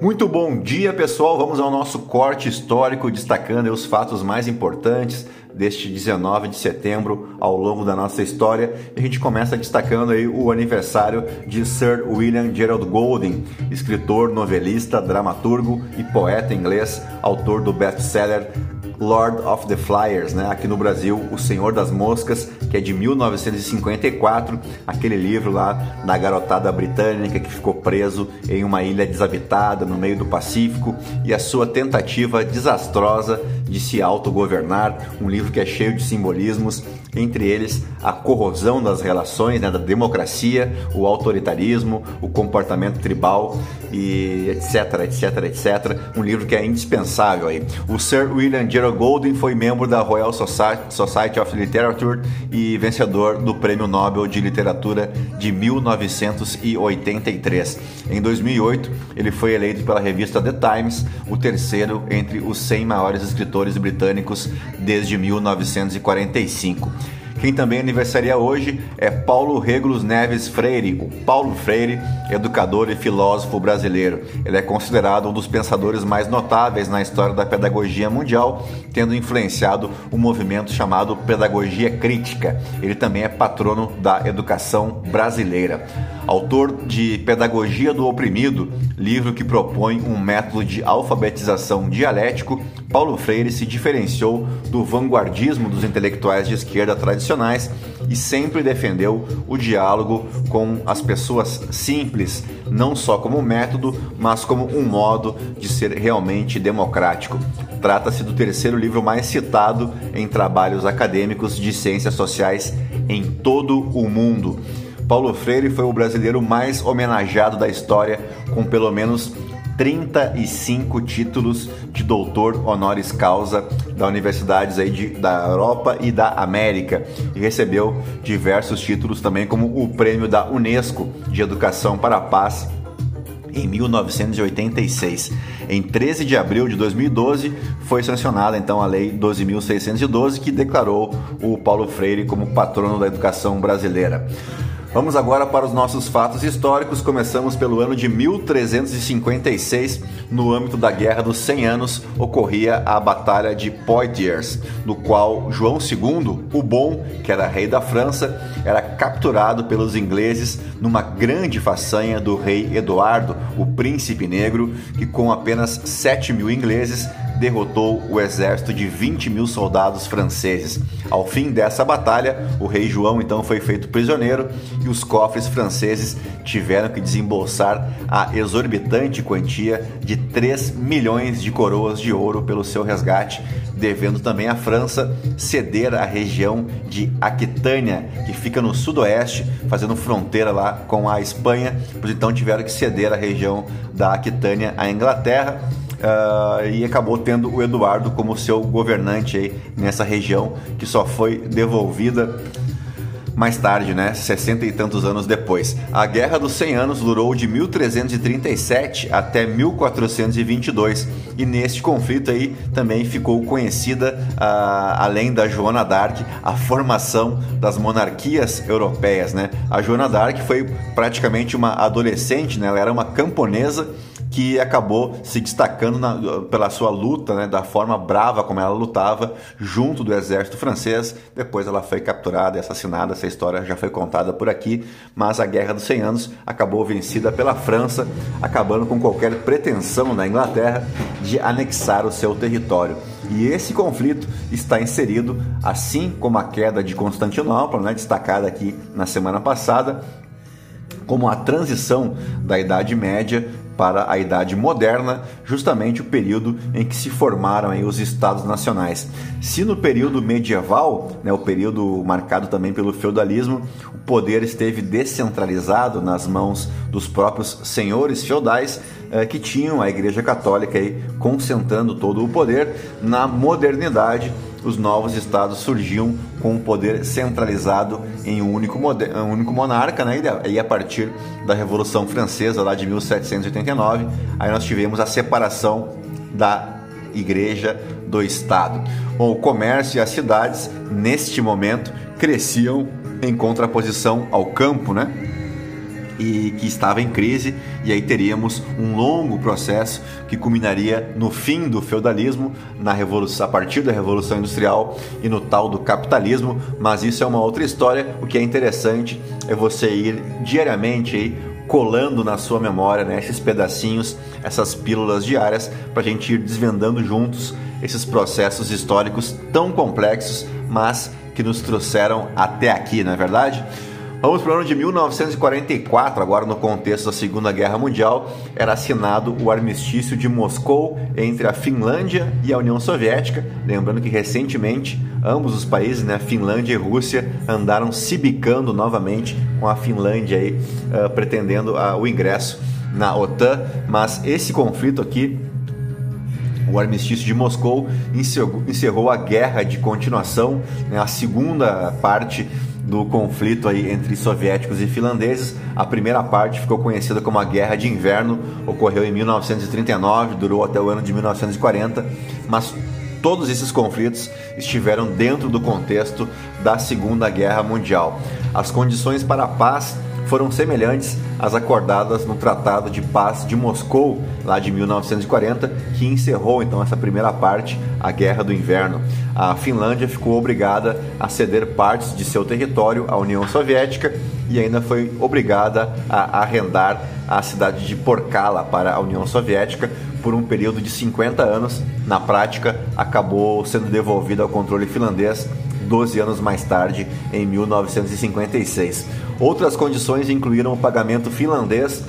Muito bom dia, pessoal. Vamos ao nosso corte histórico destacando os fatos mais importantes deste 19 de setembro ao longo da nossa história. A gente começa destacando aí o aniversário de Sir William Gerald Golding, escritor, novelista, dramaturgo e poeta inglês, autor do best-seller Lord of the Flyers, né? Aqui no Brasil, O Senhor das Moscas, que é de 1954, aquele livro lá da garotada britânica que ficou preso em uma ilha desabitada no meio do Pacífico. E a sua tentativa desastrosa de se autogovernar, um livro que é cheio de simbolismos, entre eles a corrosão das relações, né, da democracia, o autoritarismo, o comportamento tribal e etc, etc, etc. Um livro que é indispensável aí. O Sir William Gerald Golding foi membro da Royal Society of Literature e vencedor do Prêmio Nobel de Literatura de 1983. Em 2008, ele foi eleito pela revista The Times o terceiro entre os 100 maiores escritores britânicos desde 1945. Quem também aniversaria hoje é Paulo Regulus Neves Freire, o Paulo Freire, educador e filósofo brasileiro. Ele é considerado um dos pensadores mais notáveis na história da pedagogia mundial, tendo influenciado o um movimento chamado pedagogia crítica. Ele também é patrono da educação brasileira. Autor de Pedagogia do Oprimido, livro que propõe um método de alfabetização dialético, Paulo Freire se diferenciou do vanguardismo dos intelectuais de esquerda tradicionais e sempre defendeu o diálogo com as pessoas simples, não só como método, mas como um modo de ser realmente democrático. Trata-se do terceiro livro mais citado em trabalhos acadêmicos de ciências sociais em todo o mundo. Paulo Freire foi o brasileiro mais homenageado da história, com pelo menos 35 títulos de doutor honoris causa da universidades aí de, da Europa e da América e recebeu diversos títulos também como o prêmio da UNESCO de Educação para a Paz em 1986. Em 13 de abril de 2012 foi sancionada então a lei 12.612 que declarou o Paulo Freire como patrono da educação brasileira. Vamos agora para os nossos fatos históricos. Começamos pelo ano de 1356. No âmbito da Guerra dos 100 Anos, ocorria a Batalha de Poitiers, no qual João II, o Bom, que era rei da França, era capturado pelos ingleses numa grande façanha do rei Eduardo, o Príncipe Negro, que com apenas 7 mil ingleses derrotou o exército de 20 mil soldados franceses. Ao fim dessa batalha, o rei João então foi feito prisioneiro e os cofres franceses tiveram que desembolsar a exorbitante quantia de 3 milhões de coroas de ouro pelo seu resgate, devendo também a França ceder a região de Aquitânia, que fica no sudoeste, fazendo fronteira lá com a Espanha, pois então tiveram que ceder a região da Aquitânia à Inglaterra uh, e acabou tendo o Eduardo como seu governante aí nessa região que só foi devolvida mais tarde, né, 60 e tantos anos depois. A Guerra dos 100 Anos durou de 1337 até 1422 e neste conflito aí também ficou conhecida, uh, além da Joana d'Arc, a formação das monarquias europeias, né? A Joana d'Arc foi praticamente uma adolescente, né? Ela era uma camponesa que acabou se destacando na, pela sua luta, né, da forma brava como ela lutava junto do exército francês. Depois ela foi capturada e assassinada. Essa história já foi contada por aqui, mas a Guerra dos 100 Anos acabou vencida pela França, acabando com qualquer pretensão da Inglaterra de anexar o seu território. E esse conflito está inserido, assim como a queda de Constantinopla, né, destacada aqui na semana passada, como a transição da Idade Média para a Idade Moderna, justamente o período em que se formaram aí, os Estados Nacionais. Se no período medieval, né, o período marcado também pelo feudalismo, o poder esteve descentralizado nas mãos dos próprios senhores feudais, eh, que tinham a Igreja Católica aí, concentrando todo o poder, na modernidade os novos estados surgiam com o poder centralizado em um único, um único monarca, né? e a partir da Revolução Francesa, lá de 1789, aí nós tivemos a separação da igreja do Estado. Bom, o comércio e as cidades, neste momento, cresciam em contraposição ao campo, né? E que estava em crise, e aí teríamos um longo processo que culminaria no fim do feudalismo, na revolução, a partir da revolução industrial e no tal do capitalismo, mas isso é uma outra história. O que é interessante é você ir diariamente aí colando na sua memória né, esses pedacinhos, essas pílulas diárias, para a gente ir desvendando juntos esses processos históricos tão complexos, mas que nos trouxeram até aqui, não é verdade? Vamos para o ano de 1944, agora no contexto da Segunda Guerra Mundial, era assinado o armistício de Moscou entre a Finlândia e a União Soviética. Lembrando que recentemente ambos os países, né, Finlândia e Rússia, andaram se bicando novamente com a Finlândia aí, uh, pretendendo uh, o ingresso na OTAN. Mas esse conflito aqui o armistício de Moscou encerrou a guerra de continuação, né, a segunda parte do conflito aí entre soviéticos e finlandeses. A primeira parte ficou conhecida como a Guerra de Inverno, ocorreu em 1939, durou até o ano de 1940, mas todos esses conflitos estiveram dentro do contexto da Segunda Guerra Mundial. As condições para a paz foram semelhantes às acordadas no Tratado de Paz de Moscou, lá de 1940, que encerrou então essa primeira parte, a Guerra do Inverno. A Finlândia ficou obrigada a ceder partes de seu território à União Soviética e ainda foi obrigada a arrendar a cidade de Porkala para a União Soviética por um período de 50 anos. Na prática, acabou sendo devolvida ao controle finlandês 12 anos mais tarde, em 1956. Outras condições incluíram o pagamento finlandês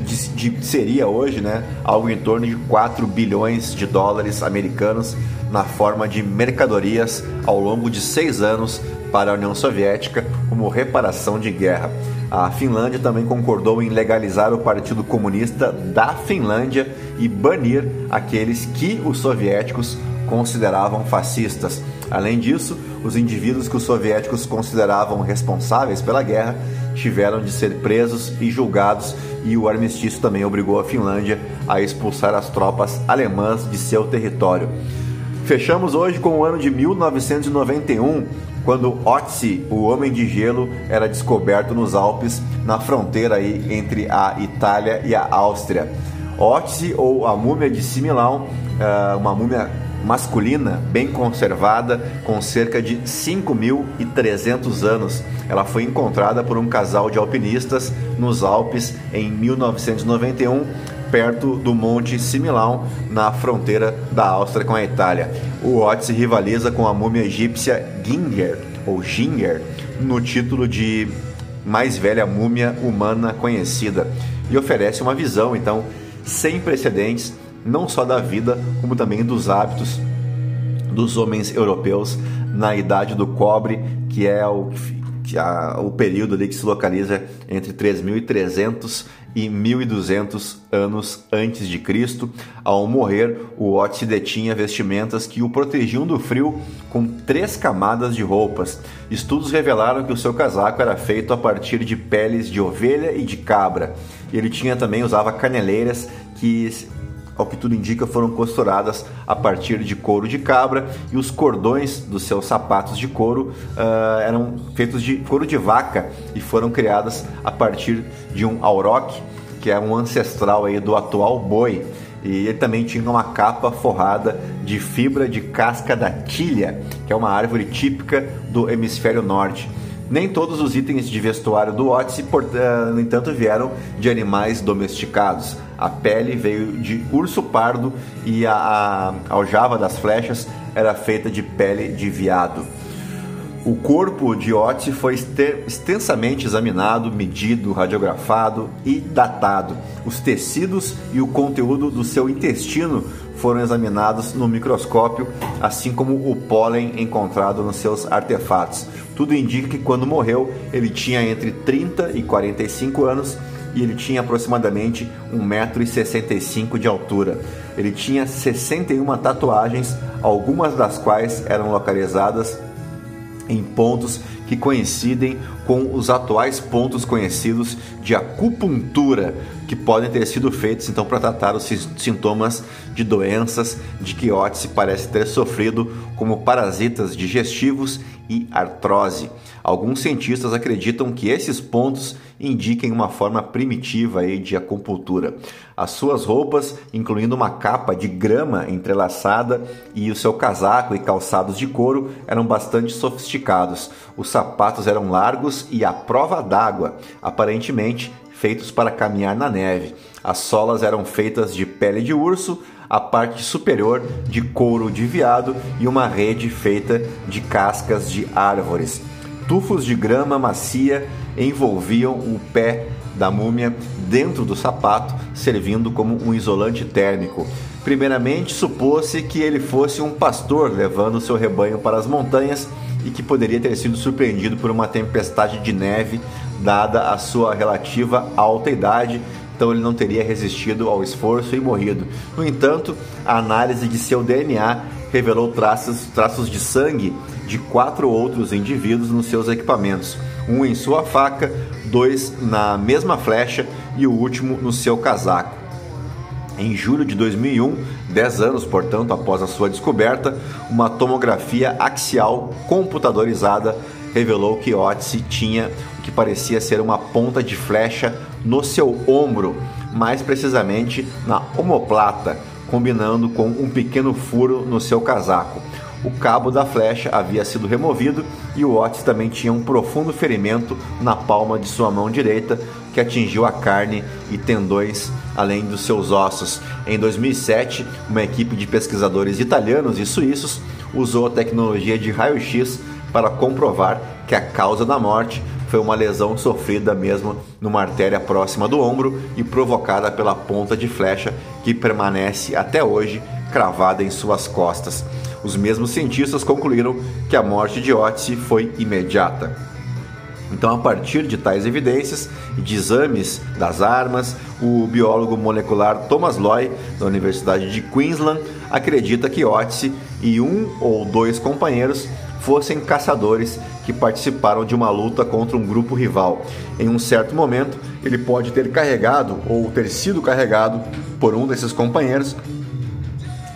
de, de, seria hoje né, algo em torno de 4 bilhões de dólares americanos na forma de mercadorias ao longo de seis anos para a União Soviética como reparação de guerra. A Finlândia também concordou em legalizar o Partido Comunista da Finlândia e banir aqueles que os soviéticos consideravam fascistas. Além disso, os indivíduos que os soviéticos consideravam responsáveis pela guerra tiveram de ser presos e julgados, e o armistício também obrigou a Finlândia a expulsar as tropas alemãs de seu território. Fechamos hoje com o ano de 1991, quando Otzi, o Homem de Gelo, era descoberto nos Alpes, na fronteira aí entre a Itália e a Áustria. Otzi, ou a múmia de Similão, eh, uma múmia masculina, bem conservada, com cerca de 5.300 anos. Ela foi encontrada por um casal de alpinistas nos Alpes em 1991, perto do Monte Similão, na fronteira da Áustria com a Itália. O Otis rivaliza com a múmia egípcia Ginger, ou Ginger, no título de mais velha múmia humana conhecida e oferece uma visão, então, sem precedentes não só da vida, como também dos hábitos dos homens europeus na idade do cobre, que é o, que a, o período ali que se localiza entre 3.300 e 1.200 anos antes de Cristo. Ao morrer, o Otis detinha vestimentas que o protegiam do frio com três camadas de roupas. Estudos revelaram que o seu casaco era feito a partir de peles de ovelha e de cabra. Ele tinha também usava caneleiras que ao que tudo indica, foram costuradas a partir de couro de cabra e os cordões dos seus sapatos de couro uh, eram feitos de couro de vaca e foram criadas a partir de um auroch, que é um ancestral aí do atual boi. E ele também tinha uma capa forrada de fibra de casca da tilha, que é uma árvore típica do hemisfério norte. Nem todos os itens de vestuário do Odyssey, uh, no entanto, vieram de animais domesticados. A pele veio de urso pardo e a, a aljava das flechas era feita de pele de veado. O corpo de Otis foi extensamente examinado, medido, radiografado e datado. Os tecidos e o conteúdo do seu intestino foram examinados no microscópio, assim como o pólen encontrado nos seus artefatos. Tudo indica que quando morreu ele tinha entre 30 e 45 anos e ele tinha aproximadamente 1,65m de altura. Ele tinha 61 tatuagens, algumas das quais eram localizadas em pontos que coincidem com os atuais pontos conhecidos de acupuntura, que podem ter sido feitos então para tratar os sintomas de doenças de que Otzi parece ter sofrido, como parasitas digestivos e artrose. Alguns cientistas acreditam que esses pontos indiquem uma forma primitiva aí de acupuntura. As suas roupas, incluindo uma capa de grama entrelaçada e o seu casaco e calçados de couro, eram bastante sofisticados. Os sapatos eram largos e à prova d'água, aparentemente feitos para caminhar na neve. As solas eram feitas de pele de urso, a parte superior de couro de veado e uma rede feita de cascas de árvores. Tufos de grama macia envolviam o pé da múmia dentro do sapato, servindo como um isolante térmico. Primeiramente, supôs-se que ele fosse um pastor levando seu rebanho para as montanhas e que poderia ter sido surpreendido por uma tempestade de neve dada a sua relativa alta idade, então ele não teria resistido ao esforço e morrido. No entanto, a análise de seu DNA revelou traços, traços de sangue de quatro outros indivíduos nos seus equipamentos, um em sua faca, dois na mesma flecha e o último no seu casaco. Em julho de 2001, 10 anos, portanto, após a sua descoberta, uma tomografia axial computadorizada revelou que Otzi tinha o que parecia ser uma ponta de flecha no seu ombro, mais precisamente na omoplata, combinando com um pequeno furo no seu casaco. O cabo da flecha havia sido removido e o Otis também tinha um profundo ferimento na palma de sua mão direita que atingiu a carne e tendões, além dos seus ossos. Em 2007, uma equipe de pesquisadores italianos e suíços usou a tecnologia de raio-x para comprovar que a causa da morte foi uma lesão sofrida mesmo numa artéria próxima do ombro e provocada pela ponta de flecha que permanece até hoje cravada em suas costas. Os mesmos cientistas concluíram que a morte de Otzi foi imediata. Então, a partir de tais evidências e de exames das armas, o biólogo molecular Thomas Loy, da Universidade de Queensland, acredita que Otzi e um ou dois companheiros fossem caçadores que participaram de uma luta contra um grupo rival. Em um certo momento, ele pode ter carregado ou ter sido carregado por um desses companheiros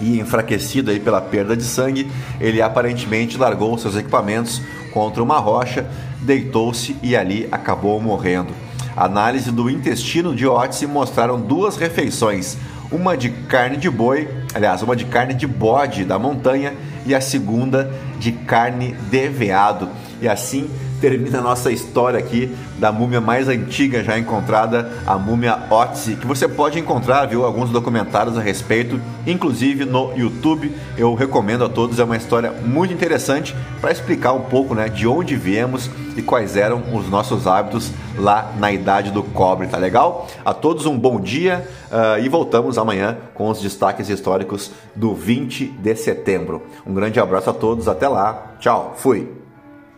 e enfraquecido aí pela perda de sangue, ele aparentemente largou seus equipamentos contra uma rocha, deitou-se e ali acabou morrendo. Análise do intestino de Otzi mostraram duas refeições, uma de carne de boi, aliás, uma de carne de bode da montanha e a segunda de carne de veado. E assim termina a nossa história aqui da múmia mais antiga já encontrada, a múmia Otzi, que você pode encontrar, viu, alguns documentários a respeito, inclusive no YouTube. Eu recomendo a todos, é uma história muito interessante para explicar um pouco, né, de onde viemos e quais eram os nossos hábitos lá na idade do cobre, tá legal? A todos um bom dia uh, e voltamos amanhã com os destaques históricos do 20 de setembro. Um grande abraço a todos, até lá, tchau, fui!